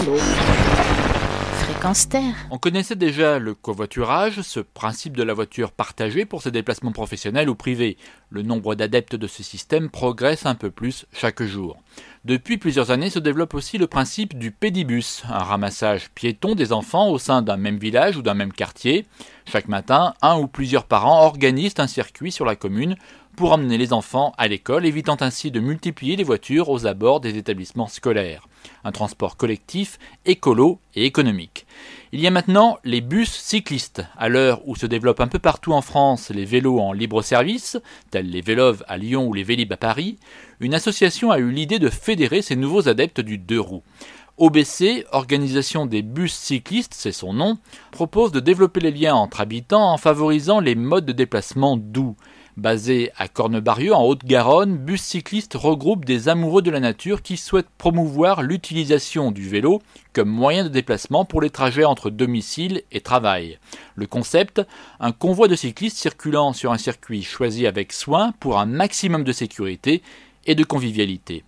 vélo. Fréquence Terre. On connaissait déjà le covoiturage, ce principe de la voiture partagée pour ses déplacements professionnels ou privés. Le nombre d'adeptes de ce système progresse un peu plus chaque jour. Depuis plusieurs années se développe aussi le principe du pédibus, un ramassage piéton des enfants au sein d'un même village ou d'un même quartier. Chaque matin, un ou plusieurs parents organisent un circuit sur la commune pour emmener les enfants à l'école, évitant ainsi de multiplier les voitures aux abords des établissements scolaires. Un transport collectif, écolo et économique. Il y a maintenant les bus cyclistes. À l'heure où se développent un peu partout en France les vélos en libre service, tels les Vélov à Lyon ou les Vélib à Paris, une association a eu l'idée de fédérer ces nouveaux adeptes du deux roues. OBC, Organisation des bus cyclistes, c'est son nom, propose de développer les liens entre habitants en favorisant les modes de déplacement doux. Basé à Cornebarieux, en Haute-Garonne, Bus Cycliste regroupe des amoureux de la nature qui souhaitent promouvoir l'utilisation du vélo comme moyen de déplacement pour les trajets entre domicile et travail. Le concept, un convoi de cyclistes circulant sur un circuit choisi avec soin pour un maximum de sécurité et de convivialité.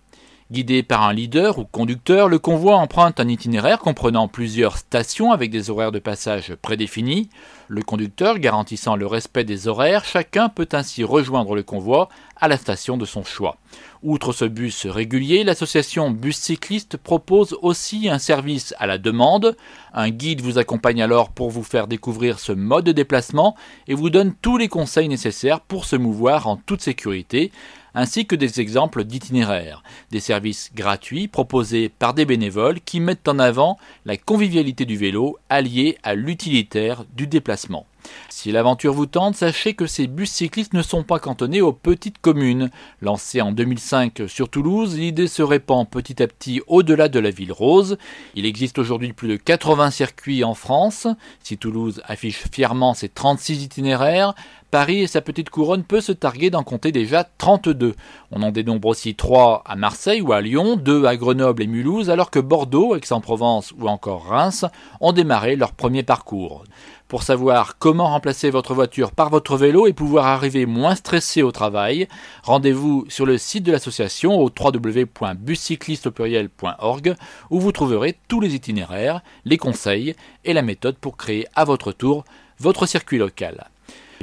Guidé par un leader ou conducteur, le convoi emprunte un itinéraire comprenant plusieurs stations avec des horaires de passage prédéfinis. Le conducteur garantissant le respect des horaires, chacun peut ainsi rejoindre le convoi à la station de son choix. Outre ce bus régulier, l'association Bus Cycliste propose aussi un service à la demande. Un guide vous accompagne alors pour vous faire découvrir ce mode de déplacement et vous donne tous les conseils nécessaires pour se mouvoir en toute sécurité ainsi que des exemples d'itinéraires, des services gratuits proposés par des bénévoles qui mettent en avant la convivialité du vélo alliée à l'utilitaire du déplacement. Si l'aventure vous tente, sachez que ces bus cyclistes ne sont pas cantonnés aux petites communes. Lancés en 2005 sur Toulouse, l'idée se répand petit à petit au-delà de la ville rose. Il existe aujourd'hui plus de 80 circuits en France. Si Toulouse affiche fièrement ses 36 itinéraires, Paris et sa petite couronne peut se targuer d'en compter déjà 32. On en dénombre aussi 3 à Marseille ou à Lyon, 2 à Grenoble et Mulhouse, alors que Bordeaux, Aix-en-Provence ou encore Reims ont démarré leur premier parcours. Pour savoir comment remplacer votre voiture par votre vélo et pouvoir arriver moins stressé au travail, rendez-vous sur le site de l'association au www.buscycliste.org où vous trouverez tous les itinéraires, les conseils et la méthode pour créer à votre tour votre circuit local.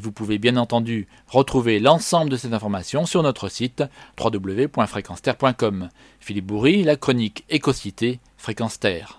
Vous pouvez bien entendu retrouver l'ensemble de ces informations sur notre site www.fréquenceterre.com. Philippe Bourri, la chronique Écocité, Fréquence Terre.